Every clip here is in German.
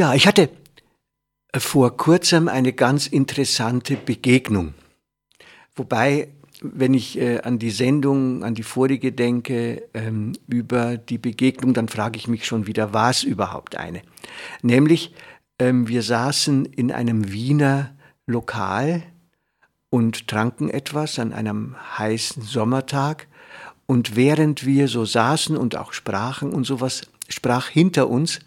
Ja, ich hatte vor kurzem eine ganz interessante Begegnung. Wobei, wenn ich äh, an die Sendung, an die vorige denke, ähm, über die Begegnung, dann frage ich mich schon wieder, war es überhaupt eine? Nämlich, ähm, wir saßen in einem Wiener Lokal und tranken etwas an einem heißen Sommertag. Und während wir so saßen und auch sprachen und sowas, sprach hinter uns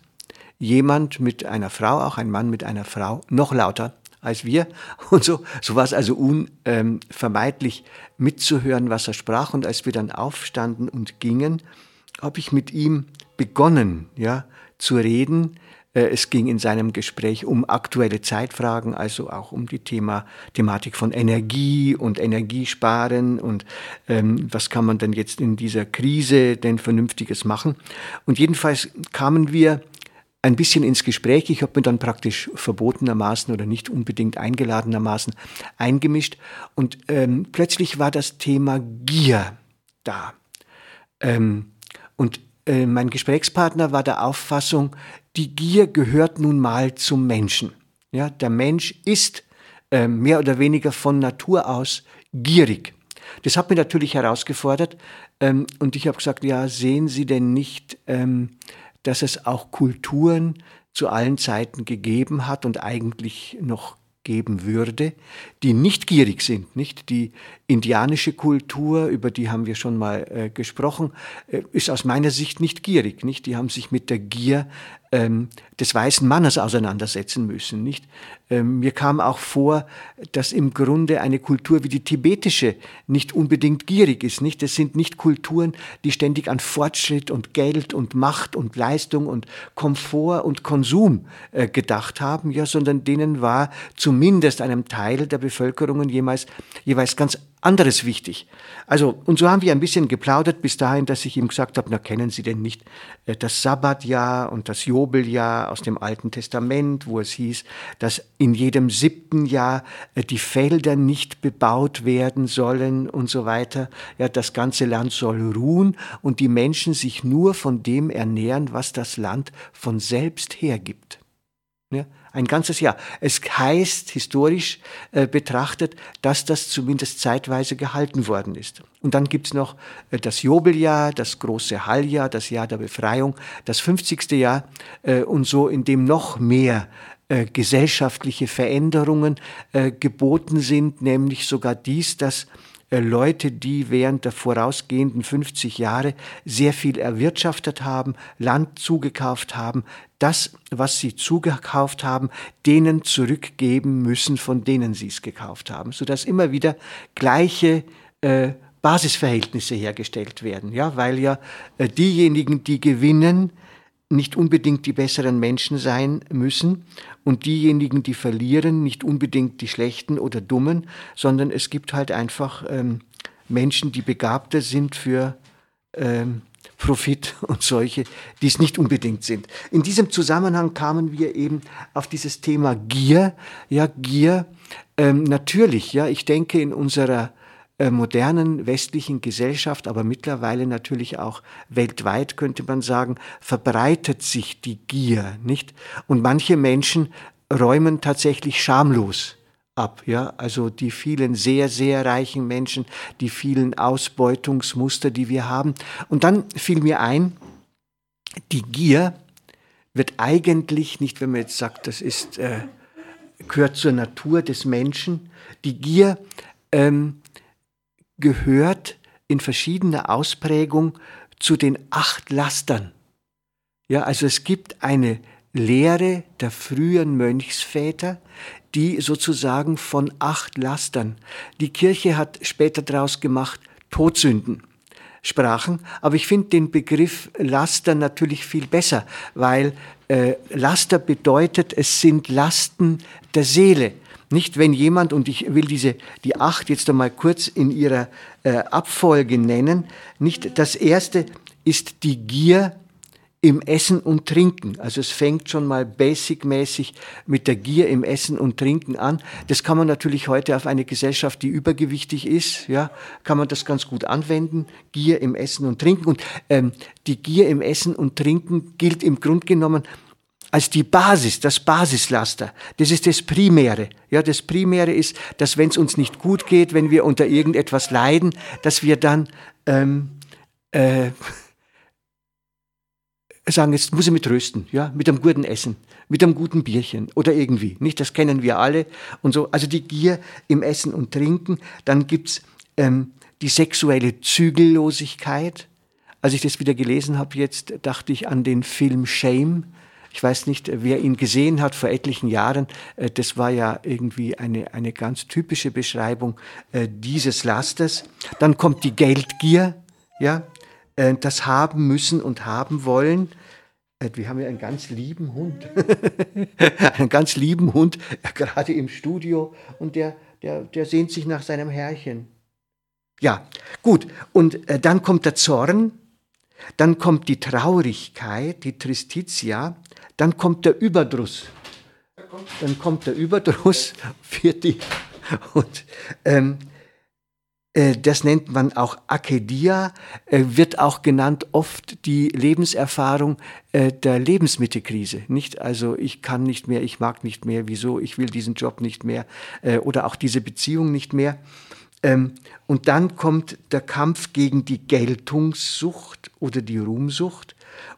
jemand mit einer Frau, auch ein Mann mit einer Frau, noch lauter als wir. Und so, so war es also unvermeidlich mitzuhören, was er sprach. Und als wir dann aufstanden und gingen, habe ich mit ihm begonnen, ja, zu reden. Äh, es ging in seinem Gespräch um aktuelle Zeitfragen, also auch um die Thema, Thematik von Energie und Energiesparen und ähm, was kann man denn jetzt in dieser Krise denn Vernünftiges machen. Und jedenfalls kamen wir ein bisschen ins Gespräch. Ich habe mir dann praktisch verbotenermaßen oder nicht unbedingt eingeladenermaßen eingemischt und ähm, plötzlich war das Thema Gier da. Ähm, und äh, mein Gesprächspartner war der Auffassung, die Gier gehört nun mal zum Menschen. Ja, der Mensch ist äh, mehr oder weniger von Natur aus gierig. Das hat mich natürlich herausgefordert ähm, und ich habe gesagt, ja, sehen Sie denn nicht, ähm, dass es auch Kulturen zu allen Zeiten gegeben hat und eigentlich noch geben würde, die nicht gierig sind, nicht die indianische Kultur, über die haben wir schon mal äh, gesprochen, äh, ist aus meiner Sicht nicht gierig, nicht? Die haben sich mit der Gier ähm, des weißen Mannes auseinandersetzen müssen, nicht? Ähm, mir kam auch vor, dass im Grunde eine Kultur wie die tibetische nicht unbedingt gierig ist, nicht? Es sind nicht Kulturen, die ständig an Fortschritt und Geld und Macht und Leistung und Komfort und Konsum äh, gedacht haben, ja, sondern denen war zumindest einem Teil der Bevölkerung jeweils, jeweils ganz anderes wichtig. Also, und so haben wir ein bisschen geplaudert bis dahin, dass ich ihm gesagt habe, na, kennen Sie denn nicht äh, das Sabbatjahr und das Jobeljahr aus dem Alten Testament, wo es hieß, dass in jedem siebten Jahr äh, die Felder nicht bebaut werden sollen und so weiter. Ja, das ganze Land soll ruhen und die Menschen sich nur von dem ernähren, was das Land von selbst hergibt. Ja, ein ganzes Jahr. Es heißt historisch äh, betrachtet, dass das zumindest zeitweise gehalten worden ist. Und dann gibt's noch äh, das Jobeljahr, das große Halljahr, das Jahr der Befreiung, das 50. Jahr äh, und so, in dem noch mehr äh, gesellschaftliche Veränderungen äh, geboten sind, nämlich sogar dies, dass Leute, die während der vorausgehenden 50 Jahre sehr viel erwirtschaftet haben, Land zugekauft haben, das, was sie zugekauft haben, denen zurückgeben müssen, von denen sie es gekauft haben, sodass immer wieder gleiche äh, Basisverhältnisse hergestellt werden, ja, weil ja äh, diejenigen, die gewinnen, nicht unbedingt die besseren Menschen sein müssen und diejenigen, die verlieren, nicht unbedingt die schlechten oder dummen, sondern es gibt halt einfach ähm, Menschen, die begabter sind für ähm, Profit und solche, die es nicht unbedingt sind. In diesem Zusammenhang kamen wir eben auf dieses Thema Gier. Ja, Gier, ähm, natürlich, ja, ich denke in unserer modernen westlichen Gesellschaft, aber mittlerweile natürlich auch weltweit, könnte man sagen, verbreitet sich die Gier, nicht? Und manche Menschen räumen tatsächlich schamlos ab, ja, also die vielen sehr, sehr reichen Menschen, die vielen Ausbeutungsmuster, die wir haben. Und dann fiel mir ein, die Gier wird eigentlich nicht, wenn man jetzt sagt, das ist, äh, gehört zur Natur des Menschen, die Gier ähm, gehört in verschiedener Ausprägung zu den acht Lastern. Ja, also es gibt eine Lehre der frühen Mönchsväter, die sozusagen von acht Lastern. Die Kirche hat später daraus gemacht Todsünden sprachen. Aber ich finde den Begriff Laster natürlich viel besser, weil äh, Laster bedeutet, es sind Lasten der Seele. Nicht, wenn jemand, und ich will diese, die acht jetzt einmal kurz in ihrer äh, Abfolge nennen, nicht das erste ist die Gier im Essen und Trinken. Also es fängt schon mal basic-mäßig mit der Gier im Essen und Trinken an. Das kann man natürlich heute auf eine Gesellschaft, die übergewichtig ist, ja, kann man das ganz gut anwenden. Gier im Essen und Trinken. Und ähm, die Gier im Essen und Trinken gilt im Grunde genommen als die Basis, das Basislaster. Das ist das Primäre. Ja, das Primäre ist, dass wenn es uns nicht gut geht, wenn wir unter irgendetwas leiden, dass wir dann ähm, äh, sagen, jetzt muss ich mich trösten, ja, mit einem guten Essen, mit einem guten Bierchen oder irgendwie. Nicht, das kennen wir alle und so. Also die Gier im Essen und Trinken. Dann gibt's ähm, die sexuelle Zügellosigkeit. Als ich das wieder gelesen habe, jetzt dachte ich an den Film Shame. Ich weiß nicht, wer ihn gesehen hat vor etlichen Jahren. Äh, das war ja irgendwie eine, eine ganz typische Beschreibung äh, dieses Lasters. Dann kommt die Geldgier, ja, äh, das haben müssen und haben wollen. Äh, wir haben ja einen ganz lieben Hund. einen ganz lieben Hund, gerade im Studio. Und der, der, der sehnt sich nach seinem Herrchen. Ja, gut. Und äh, dann kommt der Zorn. Dann kommt die Traurigkeit, die Tristitia. Dann kommt der Überdruss. Dann kommt der Überdruss für die. Und ähm, äh, das nennt man auch Akedia, äh, wird auch genannt oft die Lebenserfahrung äh, der Lebensmittelkrise. Nicht also ich kann nicht mehr, ich mag nicht mehr, wieso, ich will diesen Job nicht mehr oder auch diese Beziehung nicht mehr. Ähm, und dann kommt der Kampf gegen die Geltungssucht oder die Ruhmsucht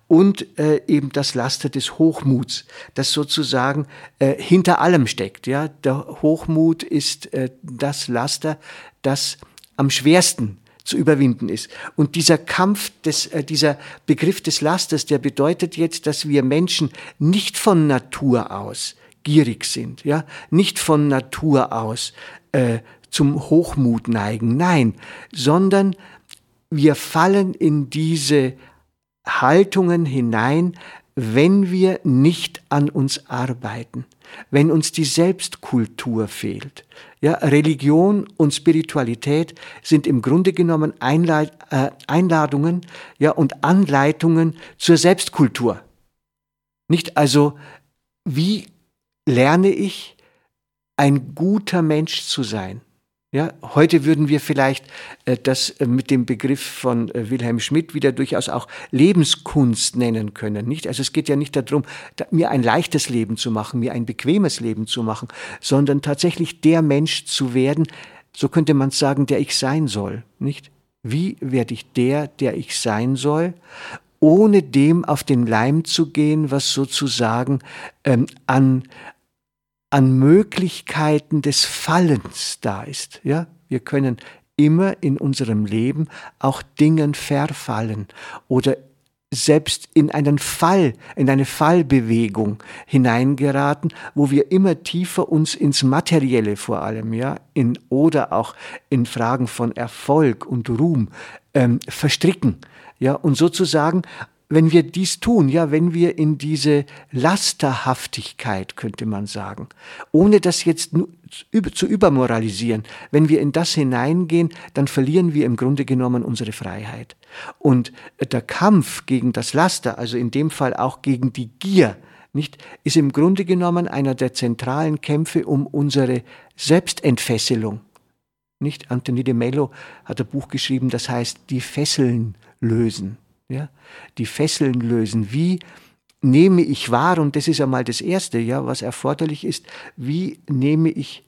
und eben das Laster des Hochmuts, das sozusagen hinter allem steckt. Ja, der Hochmut ist das Laster, das am schwersten zu überwinden ist. Und dieser Kampf, des, äh, dieser Begriff des Lasters, der bedeutet jetzt, dass wir Menschen nicht von Natur aus gierig sind, ja, nicht von Natur aus äh, zum Hochmut neigen, nein, sondern wir fallen in diese Haltungen hinein, wenn wir nicht an uns arbeiten, wenn uns die Selbstkultur fehlt. Ja, Religion und Spiritualität sind im Grunde genommen Einlad äh, Einladungen ja, und Anleitungen zur Selbstkultur. Nicht also, wie lerne ich, ein guter Mensch zu sein? Ja, heute würden wir vielleicht äh, das äh, mit dem Begriff von äh, Wilhelm Schmidt wieder durchaus auch Lebenskunst nennen können. Nicht? Also es geht ja nicht darum, da, mir ein leichtes Leben zu machen, mir ein bequemes Leben zu machen, sondern tatsächlich der Mensch zu werden, so könnte man sagen, der ich sein soll. Nicht? Wie werde ich der, der ich sein soll? ohne dem auf den Leim zu gehen, was sozusagen ähm, an, an Möglichkeiten des Fallens da ist. Ja, wir können immer in unserem Leben auch Dingen verfallen oder selbst in einen Fall, in eine Fallbewegung hineingeraten, wo wir immer tiefer uns ins Materielle vor allem, ja, in, oder auch in Fragen von Erfolg und Ruhm ähm, verstricken, ja, und sozusagen wenn wir dies tun, ja, wenn wir in diese Lasterhaftigkeit, könnte man sagen, ohne das jetzt zu übermoralisieren, wenn wir in das hineingehen, dann verlieren wir im Grunde genommen unsere Freiheit. Und der Kampf gegen das Laster, also in dem Fall auch gegen die Gier, nicht, ist im Grunde genommen einer der zentralen Kämpfe um unsere Selbstentfesselung. Nicht? Anthony de Mello hat ein Buch geschrieben, das heißt Die Fesseln lösen ja, die Fesseln lösen. Wie nehme ich wahr, und das ist einmal das Erste, ja, was erforderlich ist, wie nehme ich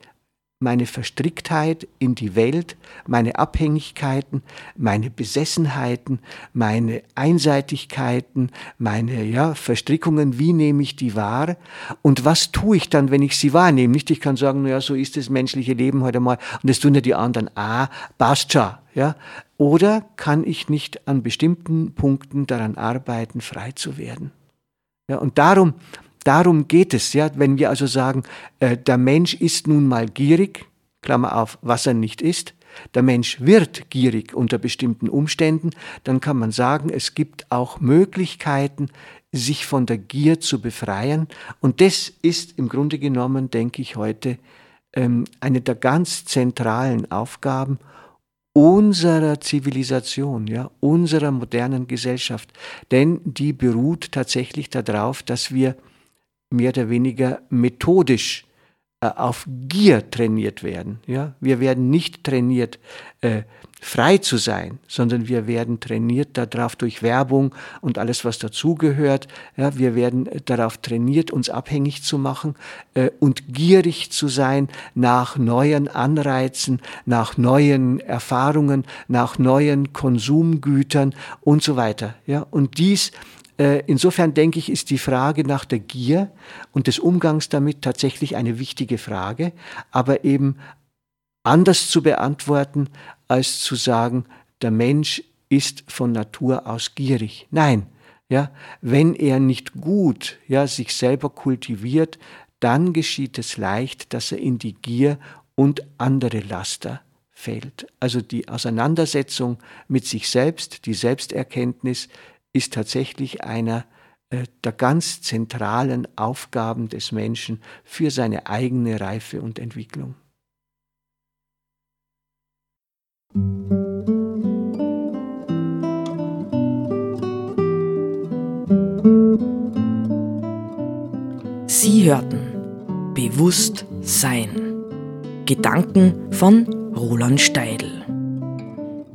meine Verstricktheit in die Welt, meine Abhängigkeiten, meine Besessenheiten, meine Einseitigkeiten, meine ja, Verstrickungen, wie nehme ich die wahr und was tue ich dann, wenn ich sie wahrnehme? Nicht, ich kann sagen, naja, so ist das menschliche Leben heute mal und das tun ja die anderen, ah, passt schon, ja. Oder kann ich nicht an bestimmten Punkten daran arbeiten, frei zu werden? Ja, und darum Darum geht es, ja, wenn wir also sagen, äh, der Mensch ist nun mal gierig, Klammer auf, was er nicht ist, der Mensch wird gierig unter bestimmten Umständen, dann kann man sagen, es gibt auch Möglichkeiten, sich von der Gier zu befreien. Und das ist im Grunde genommen, denke ich heute, ähm, eine der ganz zentralen Aufgaben unserer Zivilisation, ja, unserer modernen Gesellschaft. Denn die beruht tatsächlich darauf, dass wir mehr oder weniger methodisch äh, auf Gier trainiert werden. Ja? Wir werden nicht trainiert, äh, frei zu sein, sondern wir werden trainiert darauf durch Werbung und alles, was dazugehört. Ja? Wir werden darauf trainiert, uns abhängig zu machen äh, und gierig zu sein nach neuen Anreizen, nach neuen Erfahrungen, nach neuen Konsumgütern und so weiter. Ja? Und dies äh, insofern denke ich, ist die Frage nach der Gier und des Umgangs damit tatsächlich eine wichtige Frage, aber eben anders zu beantworten, als zu sagen, der Mensch ist von Natur aus gierig. Nein, ja, wenn er nicht gut, ja, sich selber kultiviert, dann geschieht es leicht, dass er in die Gier und andere Laster fällt. Also die Auseinandersetzung mit sich selbst, die Selbsterkenntnis ist tatsächlich einer äh, der ganz zentralen Aufgaben des Menschen für seine eigene Reife und Entwicklung. Sie hörten Bewusst Sein. Gedanken von Roland Steidl.